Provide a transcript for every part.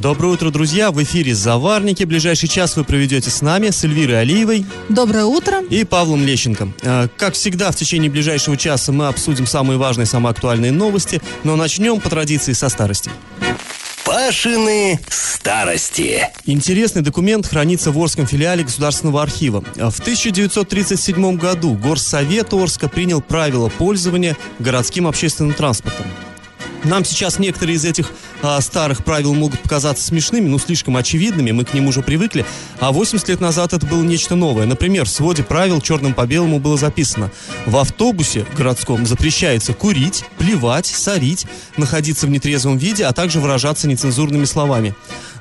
Доброе утро, друзья! В эфире «Заварники». Ближайший час вы проведете с нами, с Эльвирой Алиевой. Доброе утро. И Павлом Лещенко. Э, как всегда, в течение ближайшего часа мы обсудим самые важные, самые актуальные новости, но начнем по традиции со старости. Пашины старости. Интересный документ хранится в Орском филиале Государственного архива. В 1937 году Горсовет Орска принял правила пользования городским общественным транспортом. Нам сейчас некоторые из этих а, старых правил могут показаться смешными, ну, слишком очевидными, мы к ним уже привыкли. А 80 лет назад это было нечто новое. Например, в своде правил черным по белому было записано «В автобусе городском запрещается курить, плевать, сорить, находиться в нетрезвом виде, а также выражаться нецензурными словами».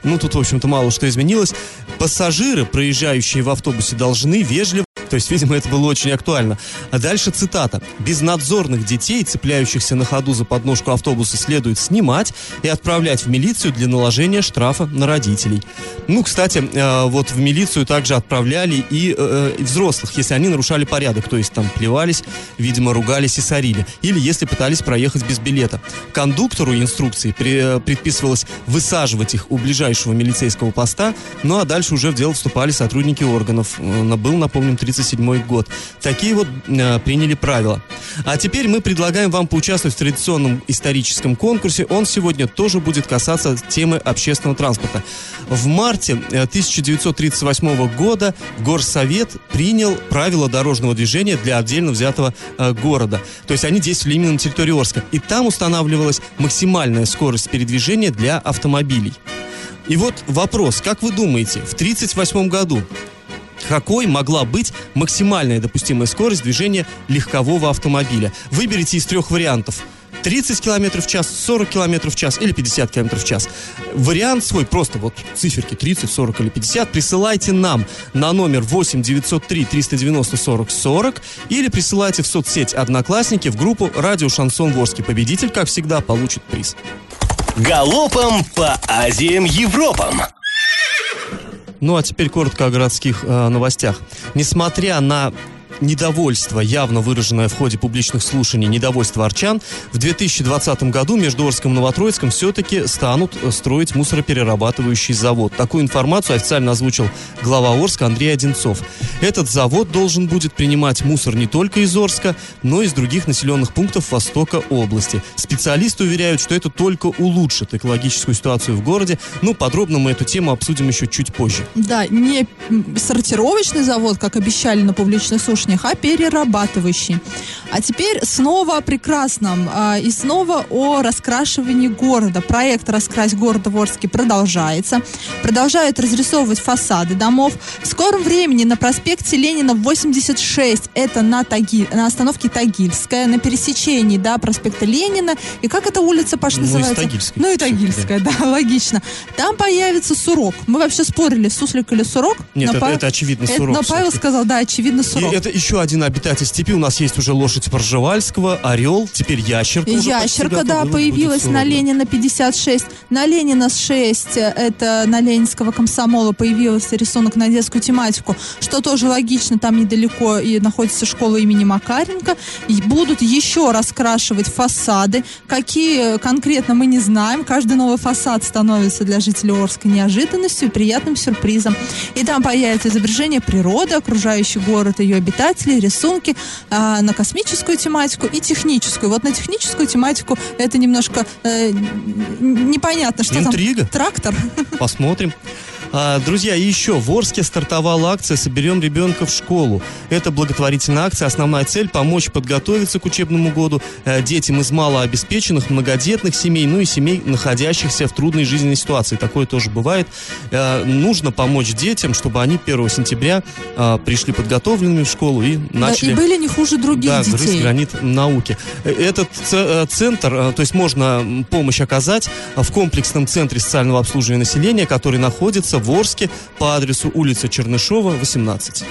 Ну, тут, в общем-то, мало что изменилось. Пассажиры, проезжающие в автобусе, должны вежливо то есть, видимо, это было очень актуально. А дальше цитата. «Безнадзорных детей, цепляющихся на ходу за подножку автобуса, следует снимать и отправлять в милицию для наложения штрафа на родителей». Ну, кстати, э, вот в милицию также отправляли и, э, и взрослых, если они нарушали порядок, то есть там плевались, видимо, ругались и сорили. Или если пытались проехать без билета. Кондуктору инструкции предписывалось высаживать их у ближайшего милицейского поста, ну а дальше уже в дело вступали сотрудники органов. Э, был, напомним, 30 1937 год. Такие вот э, приняли правила. А теперь мы предлагаем вам поучаствовать в традиционном историческом конкурсе. Он сегодня тоже будет касаться темы общественного транспорта. В марте 1938 э, года Горсовет принял правила дорожного движения для отдельно взятого э, города. То есть они действовали именно на территории Орска. И там устанавливалась максимальная скорость передвижения для автомобилей. И вот вопрос, как вы думаете, в 1938 году какой могла быть максимальная допустимая скорость движения легкового автомобиля. Выберите из трех вариантов. 30 км в час, 40 км в час или 50 км в час. Вариант свой, просто вот циферки 30, 40 или 50, присылайте нам на номер 8 903 390 40 40 или присылайте в соцсеть Одноклассники в группу Радио Шансон Ворский. Победитель, как всегда, получит приз. Галопом по Азиям Европам! Ну а теперь коротко о городских э, новостях. Несмотря на недовольство, явно выраженное в ходе публичных слушаний, недовольство арчан, в 2020 году между Орском и Новотроицком все-таки станут строить мусороперерабатывающий завод. Такую информацию официально озвучил глава Орска Андрей Одинцов. Этот завод должен будет принимать мусор не только из Орска, но и из других населенных пунктов Востока области. Специалисты уверяют, что это только улучшит экологическую ситуацию в городе, но подробно мы эту тему обсудим еще чуть позже. Да, не сортировочный завод, как обещали на публичных слушаниях, домашних, а перерабатывающий. А теперь снова о прекрасном а, и снова о раскрашивании города. Проект «Раскрась город в Орске» продолжается. Продолжают разрисовывать фасады домов. В скором времени на проспекте Ленина 86, это на, Таги, на остановке Тагильская, на пересечении да, проспекта Ленина. И как эта улица, Паш, ну, называется? Тагильской. Ну и Тагильская, да. да, логично. Там появится сурок. Мы вообще спорили, суслик или сурок. Нет, это, Павел... это очевидно сурок. Это, но Павел сказал, да, очевидно сурок. И это еще один обитатель степи. У нас есть уже лошадь Поржевальского, орел, теперь ящерка. Ящерка, да, появилась на Ленина 56. На Ленина 6, это на Ленинского комсомола появился рисунок на детскую тематику, что тоже логично, там недалеко и находится школа имени Макаренко. И будут еще раскрашивать фасады. Какие конкретно мы не знаем. Каждый новый фасад становится для жителей Орска неожиданностью и приятным сюрпризом. И там появится изображение природы, окружающий город, ее обитателей, рисунки а, на космическую тематику и техническую. Вот на техническую тематику это немножко э, непонятно, что Интрига. там. Трактор. Посмотрим. А, друзья, и еще в Орске стартовала акция «Соберем ребенка в школу». Это благотворительная акция. Основная цель – помочь подготовиться к учебному году э, детям из малообеспеченных, многодетных семей, ну и семей, находящихся в трудной жизненной ситуации. Такое тоже бывает. Э, нужно помочь детям, чтобы они 1 сентября э, пришли подготовленными в школу и начали... Да, и были не хуже других да, детей. грызть гранит науки. Этот центр, то есть можно помощь оказать в комплексном центре социального обслуживания населения, который находится находится в Орске по адресу улица Чернышова, 18.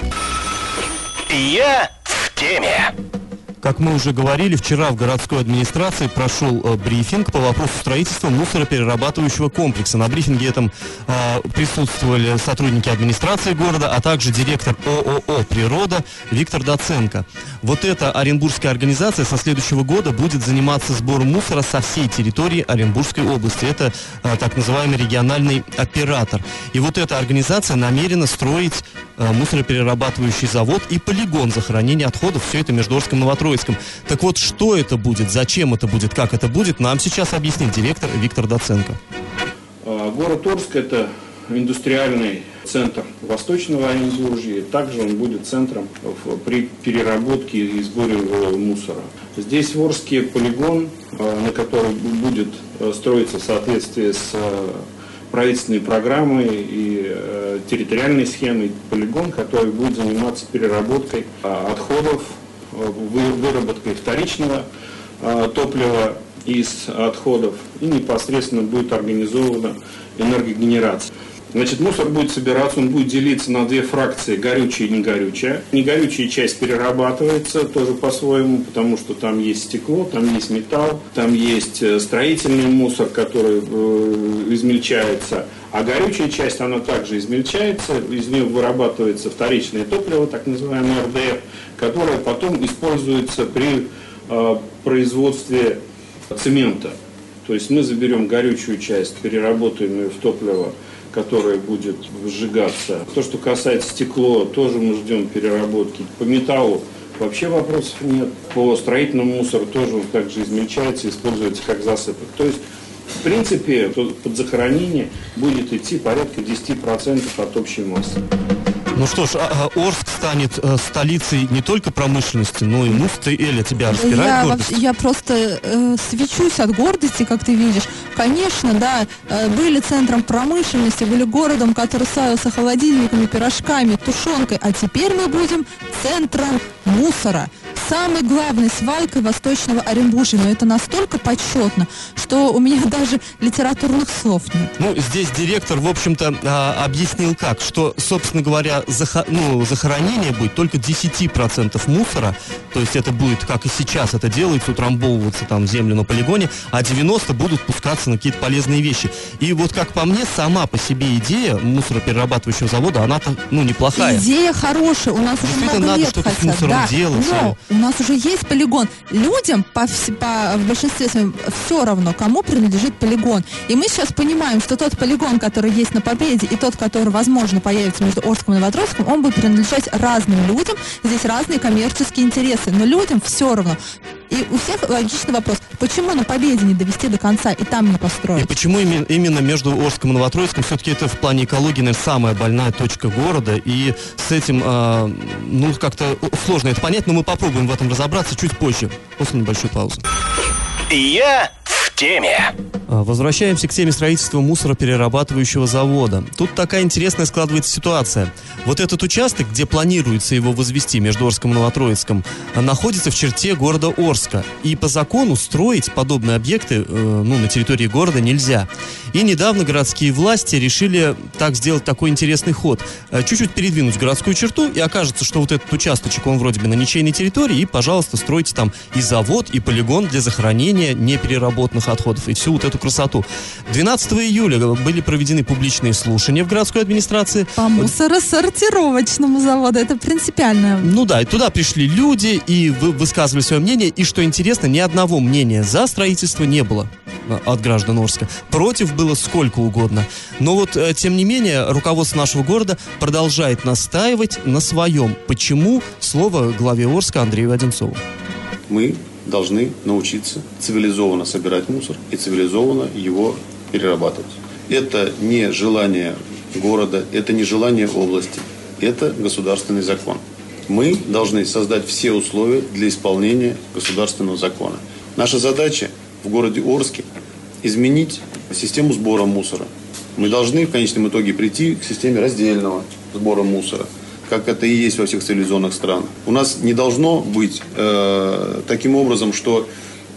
Я в теме. Как мы уже говорили, вчера в городской администрации прошел э, брифинг по вопросу строительства мусороперерабатывающего комплекса. На брифинге этом э, присутствовали сотрудники администрации города, а также директор ООО «Природа» Виктор Доценко. Вот эта оренбургская организация со следующего года будет заниматься сбором мусора со всей территории Оренбургской области. Это э, так называемый региональный оператор. И вот эта организация намерена строить э, мусороперерабатывающий завод и полигон захоронения отходов. Все это между Орском и Новотроицком. Так вот, что это будет, зачем это будет, как это будет, нам сейчас объяснит директор Виктор Доценко. А, город Орск – это индустриальный центр Восточного Оренбуржья. Также он будет центром при переработке и сборе э, мусора. Здесь в Орске полигон, э, на который будет э, строиться в соответствии с правительственной программой и территориальной схемой полигон, который будет заниматься переработкой отходов, выработкой вторичного топлива из отходов и непосредственно будет организована энергогенерация. Значит, мусор будет собираться, он будет делиться на две фракции, горючая и негорючая. Негорючая часть перерабатывается тоже по-своему, потому что там есть стекло, там есть металл, там есть э, строительный мусор, который э, измельчается. А горючая часть, она также измельчается, из нее вырабатывается вторичное топливо, так называемое РДФ, которое потом используется при э, производстве цемента. То есть мы заберем горючую часть, переработаем ее в топливо, которое будет сжигаться. То, что касается стекло, тоже мы ждем переработки. По металлу вообще вопросов нет. По строительному мусору тоже он также измельчается, используется как засыпок. То есть в принципе, под захоронение будет идти порядка 10% от общей массы. Ну что ж, а, а Орск станет э, столицей не только промышленности, но и муфты Эля. Тебя распирает я, гордость? Я просто э, свечусь от гордости, как ты видишь. Конечно, да, э, были центром промышленности, были городом, который славился холодильниками, пирожками, тушенкой, а теперь мы будем центром мусора самой главной свалкой Восточного Оренбуржья. Но это настолько почетно, что у меня даже литературных слов нет. Ну, здесь директор, в общем-то, а, объяснил как, что, собственно говоря, захо ну, захоронение будет только 10% мусора, то есть это будет, как и сейчас это делается, утрамбовываться там в землю на полигоне, а 90 будут пускаться на какие-то полезные вещи. И вот как по мне, сама по себе идея мусороперерабатывающего завода, она-то, ну, неплохая. Идея хорошая, у нас уже много надо лет что-то хотят. с мусором да. делать. Но у нас уже есть полигон. Людям по, по, в большинстве своем все равно, кому принадлежит полигон. И мы сейчас понимаем, что тот полигон, который есть на Победе, и тот, который, возможно, появится между Орском и Новотроицком, он будет принадлежать разным людям. Здесь разные коммерческие интересы. Но людям все равно. И у всех логичный вопрос, почему на Победе не довести до конца и там не построить? И почему именно между Орском и Новотроицком? Все-таки это в плане экологии, наверное, самая больная точка города. И с этим, э, ну, как-то сложно это понять, но мы попробуем в этом разобраться чуть позже, после небольшой паузы. Я в теме. А, возвращаемся к теме строительства мусороперерабатывающего завода. Тут такая интересная складывается ситуация. Вот этот участок, где планируется его возвести между Орском и Новотроицком, а, находится в черте города Орска. И по закону строить подобные объекты э, ну, на территории города нельзя. И недавно городские власти решили так сделать такой интересный ход. Э, чуть-чуть передвинуть городскую черту, и окажется, что вот этот участочек, он вроде бы на ничейной территории, и, пожалуйста, стройте там и завод, и полигон для захоронения непереработанных отходов, и всю вот эту эту красоту. 12 июля были проведены публичные слушания в городской администрации. По мусоросортировочному заводу. Это принципиально. Ну да, и туда пришли люди и вы, высказывали свое мнение. И что интересно, ни одного мнения за строительство не было а, от граждан Орска. Против было сколько угодно. Но вот, э, тем не менее, руководство нашего города продолжает настаивать на своем. Почему? Слово главе Орска Андрею Одинцову. Мы должны научиться цивилизованно собирать мусор и цивилизованно его перерабатывать. Это не желание города, это не желание области, это государственный закон. Мы должны создать все условия для исполнения государственного закона. Наша задача в городе Орске изменить систему сбора мусора. Мы должны в конечном итоге прийти к системе раздельного сбора мусора – как это и есть во всех цивилизованных странах. У нас не должно быть э, таким образом, что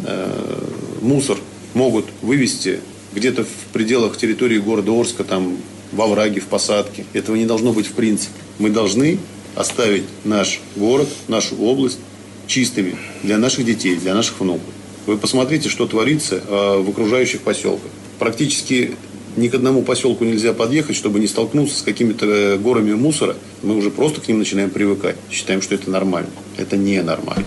э, мусор могут вывести где-то в пределах территории города Орска, там, во враге, в посадке. Этого не должно быть в принципе. Мы должны оставить наш город, нашу область чистыми для наших детей, для наших внуков. Вы посмотрите, что творится э, в окружающих поселках. Практически ни к одному поселку нельзя подъехать, чтобы не столкнуться с какими-то э, горами мусора. Мы уже просто к ним начинаем привыкать. Считаем, что это нормально. Это не нормально.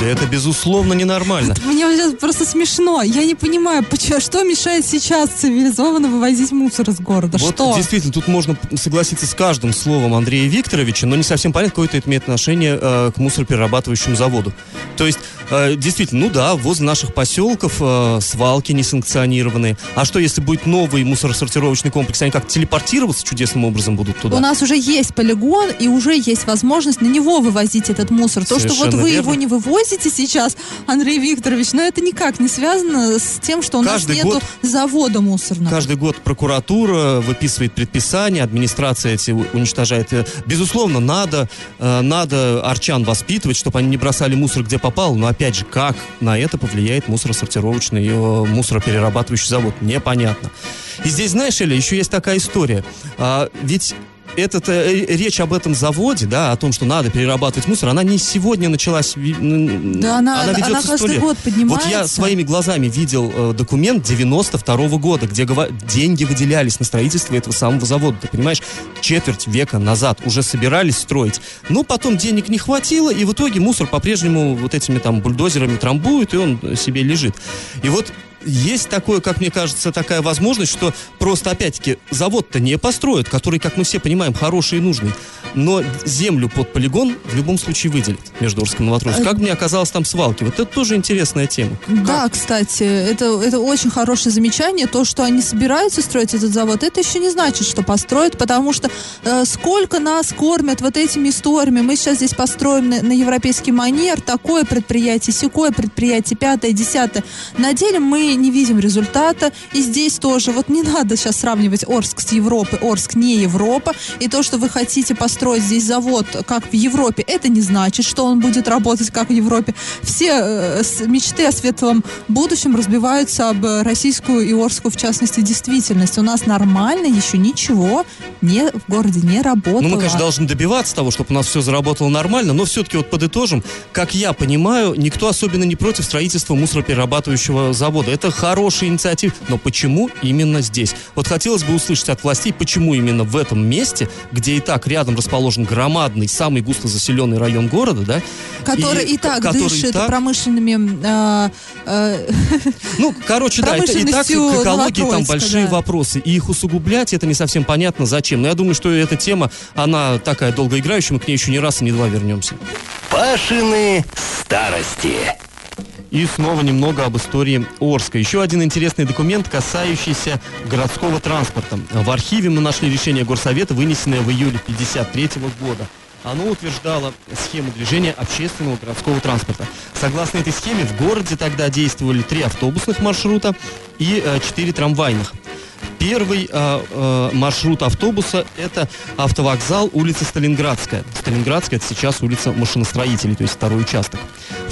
Да это безусловно ненормально. Мне сейчас просто смешно. Я не понимаю, почему, что мешает сейчас цивилизованно вывозить мусор из города? Вот что? действительно, тут можно согласиться с каждым словом Андрея Викторовича, но не совсем понятно, какое это имеет отношение э, к мусороперерабатывающему заводу. То есть, э, действительно, ну да, возле наших поселков э, свалки несанкционированные. А что, если будет новый мусоросортировочный комплекс, они как телепортироваться чудесным образом будут туда? У нас уже есть полигон, и уже есть возможность на него вывозить этот мусор. То, что вот Совершенно вы верно. его не вывозите сейчас, Андрей Викторович, но это никак не связано с тем, что у Каждый нас нету год- завода мусорного. Каждый год прокуратура выписывает предписания, администрация эти уничтожает. Безусловно, надо, э, надо арчан воспитывать, чтобы они не бросали мусор где попало. Но опять же, как на это повлияет мусоросортировочный, э, мусороперерабатывающий завод, непонятно. И здесь, знаешь, Эля, еще есть такая история. А, ведь этот, э, речь об этом заводе, да, о том, что надо перерабатывать мусор, она не сегодня началась. Да, она- она ведется сто каждый лет. год поднимается. Вот я своими глазами видел э, документ 92 года, где деньги выделялись на строительство этого самого завода. Ты понимаешь, четверть века назад уже собирались строить. Но потом денег не хватило, и в итоге мусор по-прежнему вот этими там бульдозерами трамбуют, и он э, себе лежит. И вот есть такое, как мне кажется, такая возможность, что просто, опять-таки, завод-то не построят, который, как мы все понимаем, хороший и нужный, но землю под полигон в любом случае выделят между Орском и Новотроицком. Как мне оказалось там свалки? Вот это тоже интересная тема. Да, кстати, это, это очень хорошее замечание. То, что они собираются строить этот завод, это еще не значит, что построят, потому что э, сколько нас кормят вот этими историями. Мы сейчас здесь построим на, на европейский манер такое предприятие, секое предприятие, пятое, десятое. На деле мы не видим результата. И здесь тоже. Вот не надо сейчас сравнивать Орск с Европой. Орск не Европа. И то, что вы хотите построить здесь завод, как в Европе, это не значит, что он будет работать как в Европе. Все э, мечты о светлом будущем разбиваются об э, российскую и Орскую, в частности, действительность. У нас нормально еще ничего не, в городе не работало. Ну, мы, конечно, должны добиваться того, чтобы у нас все заработало нормально, но все-таки вот подытожим, как я понимаю, никто особенно не против строительства мусороперерабатывающего завода. Хорошая инициатива, но почему именно здесь? Вот хотелось бы услышать от властей, почему именно в этом месте, где и так рядом расположен громадный, самый густо заселенный район города, да? который и, так который и дышит так- промышленными э, э, Ну, короче, да, это и так к экологии там большие да. вопросы. И их усугублять, это не совсем понятно зачем. Но я думаю, что эта тема, она такая долгоиграющая, мы к ней еще не раз и не два вернемся. Пашины старости. И снова немного об истории Орска. Еще один интересный документ, касающийся городского транспорта. В архиве мы нашли решение Горсовета, вынесенное в июле 1953 года. Оно утверждало схему движения общественного городского транспорта. Согласно этой схеме, в городе тогда действовали три автобусных маршрута и э, четыре трамвайных. Первый э, э, маршрут автобуса это автовокзал улица Сталинградская. Сталинградская это сейчас улица машиностроителей, то есть второй участок.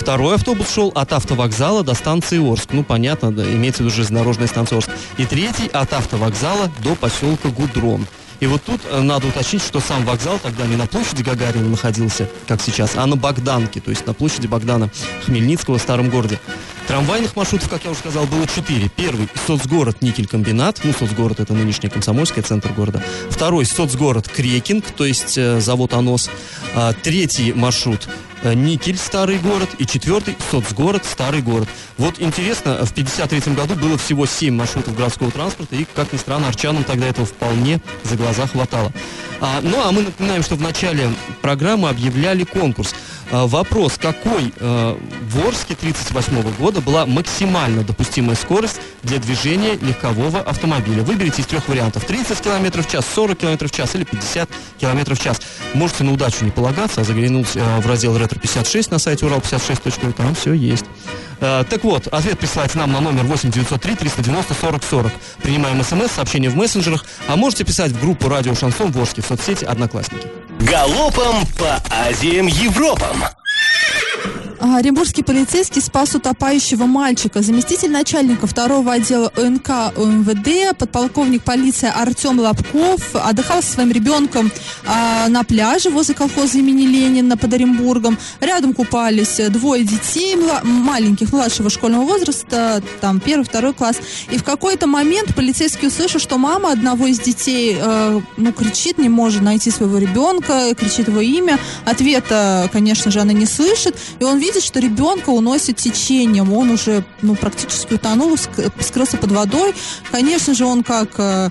Второй автобус шел от автовокзала до станции Орск. Ну, понятно, да, имеется в виду железнодорожная станция Орск. И третий от автовокзала до поселка Гудрон. И вот тут э, надо уточнить, что сам вокзал тогда не на площади Гагарина находился, как сейчас, а на Богданке, то есть на площади Богдана Хмельницкого в старом городе. Трамвайных маршрутов, как я уже сказал, было четыре. Первый – соцгород Никелькомбинат. Ну, соцгород – это нынешний Комсомольский центр города. Второй – соцгород Крекинг, то есть э, завод «Анос». А, третий маршрут Никель, старый город, и четвертый соцгород, старый город. Вот интересно, в 1953 году было всего 7 маршрутов городского транспорта, и, как ни странно, арчанам тогда этого вполне за глаза хватало. А, ну, а мы напоминаем, что в начале программы объявляли конкурс. А, вопрос, какой э, в Орске 1938 года была максимально допустимая скорость для движения легкового автомобиля? Выберите из трех вариантов. 30 км в час, 40 км в час или 50 км в час. Можете на удачу не полагаться, а заглянуть э, в раздел «Ретро-56» на сайте урал56.ру, там все есть. Э, так вот, ответ присылайте нам на номер 8 903 390 40 40. Принимаем смс, сообщения в мессенджерах, а можете писать в группу «Радио Шансон» в Орске в соцсети «Одноклассники». Галопом по Азиям Европам. А, Оренбургский полицейский спас утопающего мальчика. Заместитель начальника второго отдела ОНК УМВД, подполковник полиции Артем Лобков отдыхал со своим ребенком а, на пляже возле колхоза имени Ленина под Оренбургом. Рядом купались двое детей мла- маленьких, младшего школьного возраста, там первый, второй класс. И в какой-то момент полицейский услышал, что мама одного из детей, э, ну, кричит, не может найти своего ребенка, кричит его имя. Ответа, конечно же, она не слышит. И он видит, что ребенка уносит течением. Он уже, ну, практически утонул, ск- скрылся под водой. Конечно же, он как э,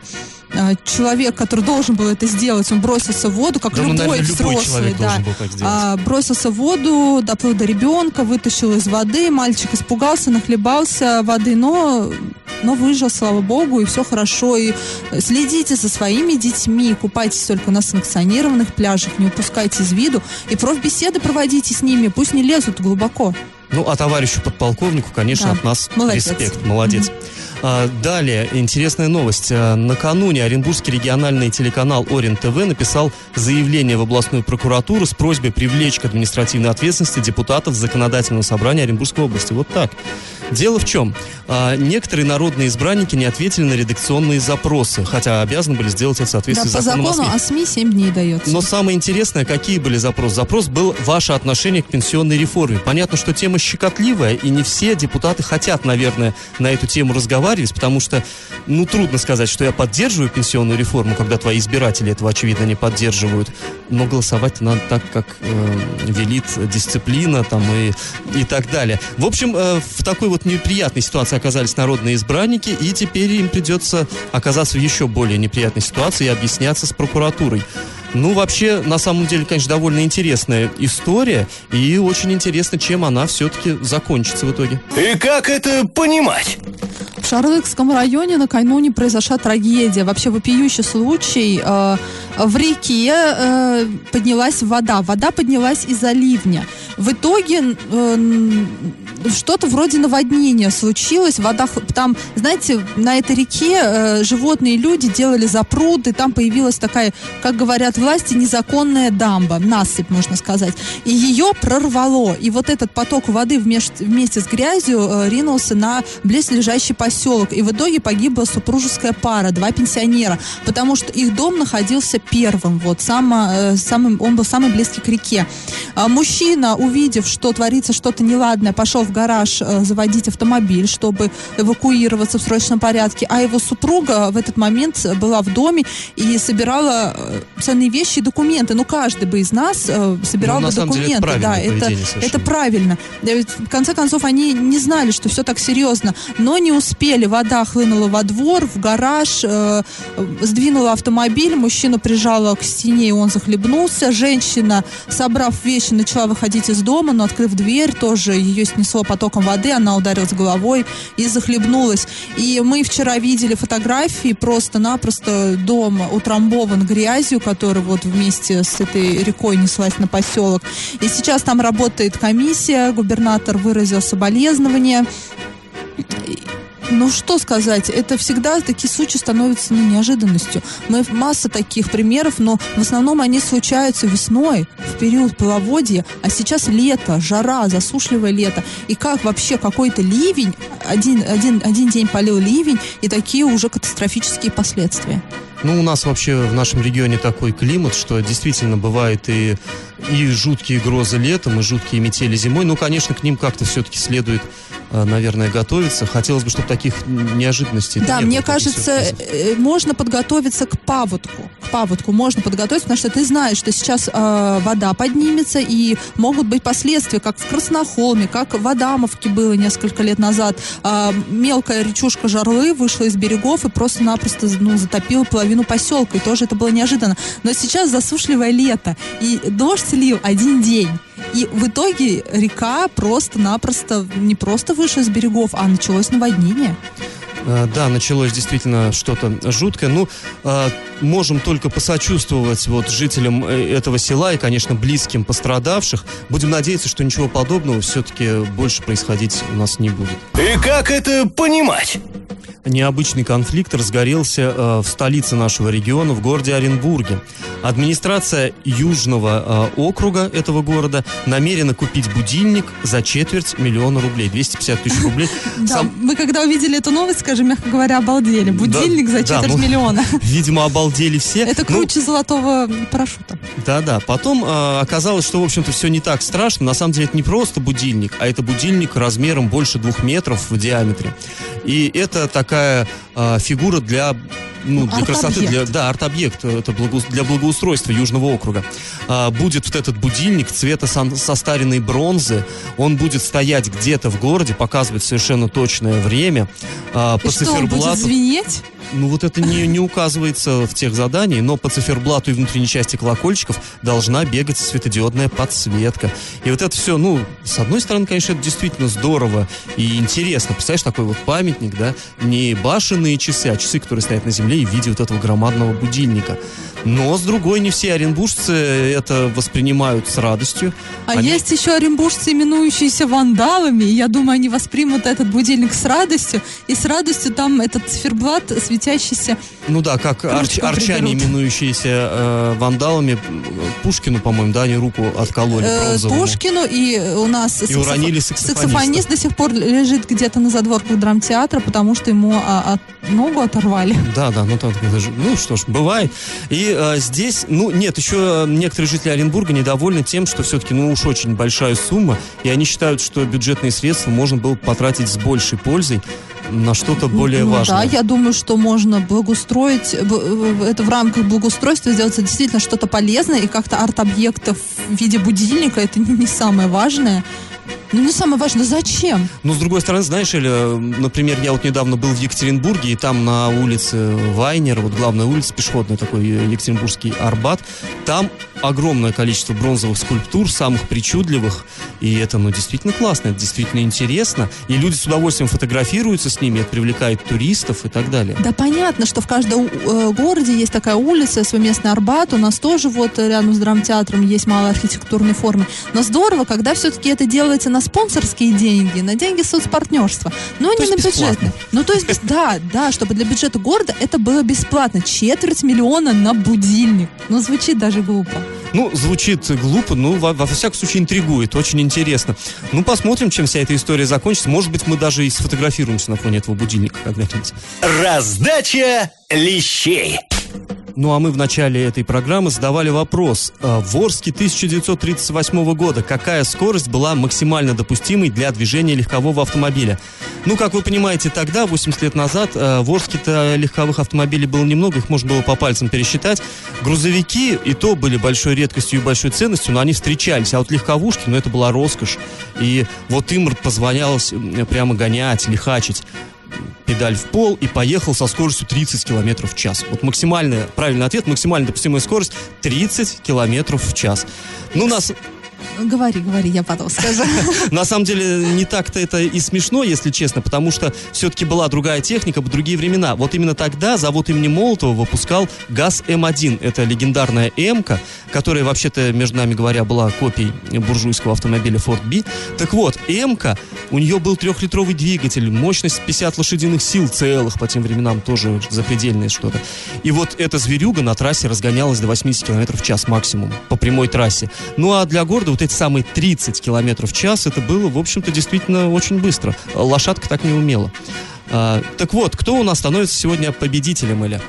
человек, который должен был это сделать, он бросился в воду, как Да, ну, любой наверное, любой взрослый, человек да. А, бросился в воду, доплыл до ребенка, вытащил из воды, мальчик испугался, нахлебался воды, но но выжил, слава богу, и все хорошо. И следите за своими детьми, купайтесь только на санкционированных пляжах, не упускайте из виду. И профбеседы проводите с ними, пусть не лезут глубоко. Ну, а товарищу подполковнику, конечно, Да. от нас Молодец. респект. Молодец. А, далее, интересная новость. А, накануне Оренбургский региональный телеканал Орен ТВ написал заявление в областную прокуратуру с просьбой привлечь к административной ответственности депутатов Законодательного собрания Оренбургской области. Вот так. Дело в чем? А, некоторые народные избранники не ответили на редакционные запросы, хотя обязаны были сделать это в Да, соответствии по с законом о закону СМИ. о СМИ 7 дней дается. Но самое интересное, какие были запросы? Запрос был ваше отношение к пенсионной реформе. Понятно, что тема щекотливая, и не все депутаты хотят, наверное, на эту тему разговаривать, потому что, ну, трудно сказать, что я поддерживаю пенсионную реформу, когда твои избиратели этого, очевидно, не поддерживают. Но голосовать надо так, как э, велит дисциплина там и, и так далее. В общем, э, в такой вот неприятной ситуации оказались народные избранники, и теперь им придется оказаться в еще более неприятной ситуации и объясняться с прокуратурой. Ну, вообще, на самом деле, конечно, довольно интересная история, и очень интересно, чем она все-таки закончится в итоге. И как это понимать? В Шарлыкском районе накануне произошла трагедия. Вообще вопиющий случай. Э, В реке э, поднялась вода. Вода поднялась из-за ливня. В итоге э, что-то вроде наводнения случилось. Вода там, знаете, на этой реке э, животные и люди делали запруд, и там появилась такая, как говорят власти, незаконная дамба, насыпь, можно сказать. И ее прорвало. И вот этот поток воды вмеш- вместе с грязью э, ринулся на близлежащий поселок. И в итоге погибла супружеская пара, два пенсионера, потому что их дом находился первым, вот, само, э, самым, он был самый близкий к реке. А мужчина, увидев, что творится что-то неладное, пошел в гараж э, заводить автомобиль, чтобы эвакуироваться в срочном порядке, а его супруга в этот момент была в доме и собирала э, ценные вещи и документы. Ну, каждый бы из нас э, собирал Ну, бы самом деле, это документы. да, это, совершенно. это правильно. Ведь, в конце концов, они не знали, что все так серьезно, но не успели. Вода хлынула во двор, в гараж, э, сдвинула автомобиль, мужчину прижала к стене, и он захлебнулся. Женщина, собрав вещи, начала выходить из дома, но, открыв дверь, тоже ее снесло потоком воды, она ударилась головой и захлебнулась. И мы вчера видели фотографии, просто-напросто дом утрамбован грязью, который вот вместе с этой рекой неслась на поселок. И сейчас там работает комиссия, губернатор выразил соболезнования. Ну, что сказать, это всегда такие случаи становятся ну, неожиданностью. Мы масса таких примеров, но в основном они случаются весной, в период половодья, а сейчас лето, жара, засушливое лето. И как вообще какой-то ливень, один, один, один день полил ливень, и такие уже катастрофические последствия. Ну, у нас вообще в нашем регионе такой климат, что действительно бывает и, и жуткие грозы летом, и жуткие метели зимой. Ну, конечно, к ним как-то все-таки следует, наверное, готовиться. Хотелось бы, чтобы таких неожиданностей Да, не мне кажется, сюрпризов. э, можно подготовиться к паводку. К паводку можно подготовиться, потому что ты знаешь, что сейчас э, вода поднимется, и могут быть последствия, как в Краснохолме, как в Адамовке было несколько лет назад. Э, мелкая речушка Жарлы вышла из берегов и просто-напросто ну, затопила половину поселка, и тоже это было неожиданно. Но сейчас засушливое лето, и дождь лил один день. И в итоге река просто-напросто не просто вышла из берегов, а началось наводнение. Э, Да, началось действительно что-то жуткое. Ну, э, можем только посочувствовать вот жителям э, этого села и, конечно, близким пострадавших. Будем надеяться, что ничего подобного все-таки больше происходить у нас не будет. И как это понимать? Необычный конфликт разгорелся э, в столице нашего региона, в городе Оренбурге. Администрация Южного э, округа этого города намерена купить будильник за четверть миллиона рублей, 250 тысяч рублей. Да, мы когда увидели эту новость, скажем, мягко говоря, обалдели. Будильник за четверть ну, миллиона. Видимо, обалдели все. Это Ну, круче золотого парашюта. Да-да. Потом э, оказалось, что, в общем-то, все не так страшно. На самом деле это не просто будильник, а это будильник размером больше двух метров в диаметре. И это такая э, фигура для ну, для красоты, для, да, арт-объект, это благоус- для благоустройства Южного округа. А, будет вот этот будильник цвета сан- состаренной бронзы, он будет стоять где-то в городе, показывать совершенно точное время. А, И что, он будет звенеть? Ну вот это не, не указывается в тех задании, но по циферблату и внутренней части колокольчиков должна бегать светодиодная подсветка. И вот это все, ну, с одной стороны, конечно, это действительно здорово и интересно. Представляешь, такой вот памятник, да, не башенные часы, а часы, которые стоят на земле и в виде вот этого громадного будильника. Но, с другой, не все оренбуржцы это воспринимают с радостью. А Они- есть еще оренбуржцы, именующиеся вандалами. и Я думаю, они воспримут этот будильник с радостью. И с радостью там этот циферблат светящийся. Ну да, как арч- арчане, приберут. именующиеся э, вандалами, э, Пушкину, по-моему, да, они руку откололи э. Пушкину и у нас И уронили саксофониста. саксофонист до сих пор лежит где-то на задворках драмтеатра, потому что ему а, от- ногу оторвали. Да, да, ну, это же- ну что ж, бывает. И э, здесь, ну нет, еще некоторые жители Оренбурга недовольны тем, что все-таки, ну уж очень большая сумма, и они считают, что бюджетные средства можно было потратить с большей пользой на что-то более Ну важное. Да, я думаю, что можно благоустроить, это в рамках благоустройства сделать действительно что-то полезное, и как-то арт-объектов в виде будильника, это не самое важное. Ну, не самое важное, зачем? Но с другой стороны, знаешь, или, э, например, я вот недавно был в Екатеринбурге, и там на улице Вайнера, вот главная улица, пешеходный такой э, Екатеринбургский Арбат, там огромное количество бронзовых скульптур, самых причудливых, и это, ну, действительно классно, это действительно интересно, и люди с удовольствием фотографируются с ними, это привлекает туристов и так далее. Да понятно, что в каждом э, городе есть такая улица, совместный Арбат, у нас тоже вот рядом с драмтеатром есть мало архитектурной формы. Но здорово, когда все-таки это делается на спонсорские деньги, на деньги соцпартнерства, но То не на есть бесплатно. бюджетные. Ну, то есть, да, да, чтобы для бюджета города это было бесплатно. Четверть миллиона на будильник. Ну, звучит даже глупо. Ну, звучит глупо, но во, во всяком случае интригует, очень интересно. Ну, посмотрим, чем вся эта история закончится. Может быть, мы даже и сфотографируемся на фоне этого будильника когда-нибудь. Раздача лещей. Ну а мы в начале этой программы задавали вопрос. э, В Орске 1938 года какая скорость была максимально допустимой для движения легкового автомобиля? Ну, как вы понимаете, тогда, 80 лет назад, э, в Орске-то легковых автомобилей было немного, их можно было по пальцам пересчитать. Грузовики и то были большой редкостью и большой ценностью, но они встречались. А вот легковушки, ну, это была роскошь. И вот им позвонялось м, прямо гонять, лихачить педаль в пол и поехал со скоростью 30 километров в час. Вот максимальный, правильный ответ, максимально допустимая скорость 30 километров в час. Ну, нас, Говори, говори, я потом скажу. на самом деле не так-то это и смешно, если честно, потому что все-таки была другая техника, другие времена. Вот именно тогда завод имени Молотова выпускал ГАЗ-М1. Это легендарная М-ка, которая, вообще-то, между нами говоря, была копией буржуйского автомобиля Ford B. Так вот, М-ка, у нее был трехлитровый двигатель, мощность 50 лошадиных сил целых по тем временам, тоже запредельное что-то. И вот эта зверюга на трассе разгонялась до 80 км в час максимум по прямой трассе. Ну а для города вот эти самые 30 км в час, это было, в общем-то, действительно очень быстро. Лошадка так не умела. А, так вот, кто у нас становится сегодня победителем, Эля?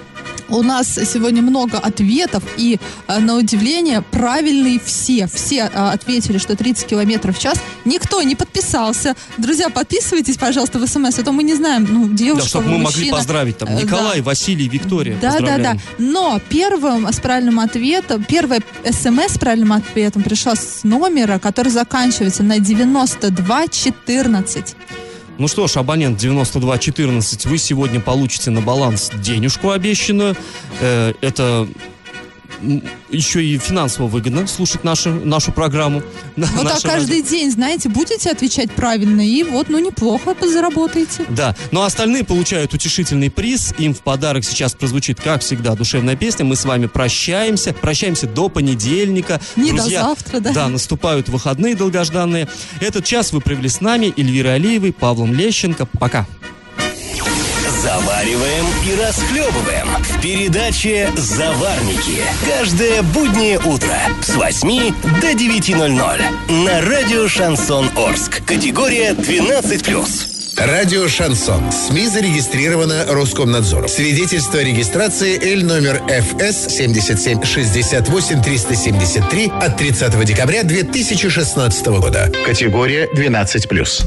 У нас сегодня много ответов, и, э, на удивление, правильные все. Все э, ответили, что 30 километров в час. Никто не подписался. Друзья, подписывайтесь, пожалуйста, в смс, а то мы не знаем, ну, девушка, Да, чтобы мы могли мужчина. поздравить там Э, Николай, да. Василий, Виктория. Да, да, да. Но первым с правильным ответом, первое смс с правильным ответом пришла с номера, который заканчивается на 9214. Ну что ж, абонент 9214, вы сегодня получите на баланс денежку обещанную. Э, это еще и финансово выгодно слушать нашу, нашу программу. Вот наше каждый день, знаете, будете отвечать правильно, и вот, ну, неплохо заработаете. Да, но остальные получают утешительный приз. Им в подарок сейчас прозвучит, как всегда, душевная песня. Мы с вами прощаемся. Прощаемся до понедельника. Не до завтра, да. Да, наступают выходные долгожданные. Этот час вы провели с нами, Эльвирой Алиевой, Павлом Лещенко. Пока. Завариваем и расхлебываем в передаче «Заварники». Каждое буднее утро с 8 до 9.00 на радио «Шансон Орск». Категория 12+. Радио «Шансон». СМИ зарегистрировано Роскомнадзором. Свидетельство о регистрации Л номер ФС 77 68 373 от 30 декабря 2016 года. Категория 12+.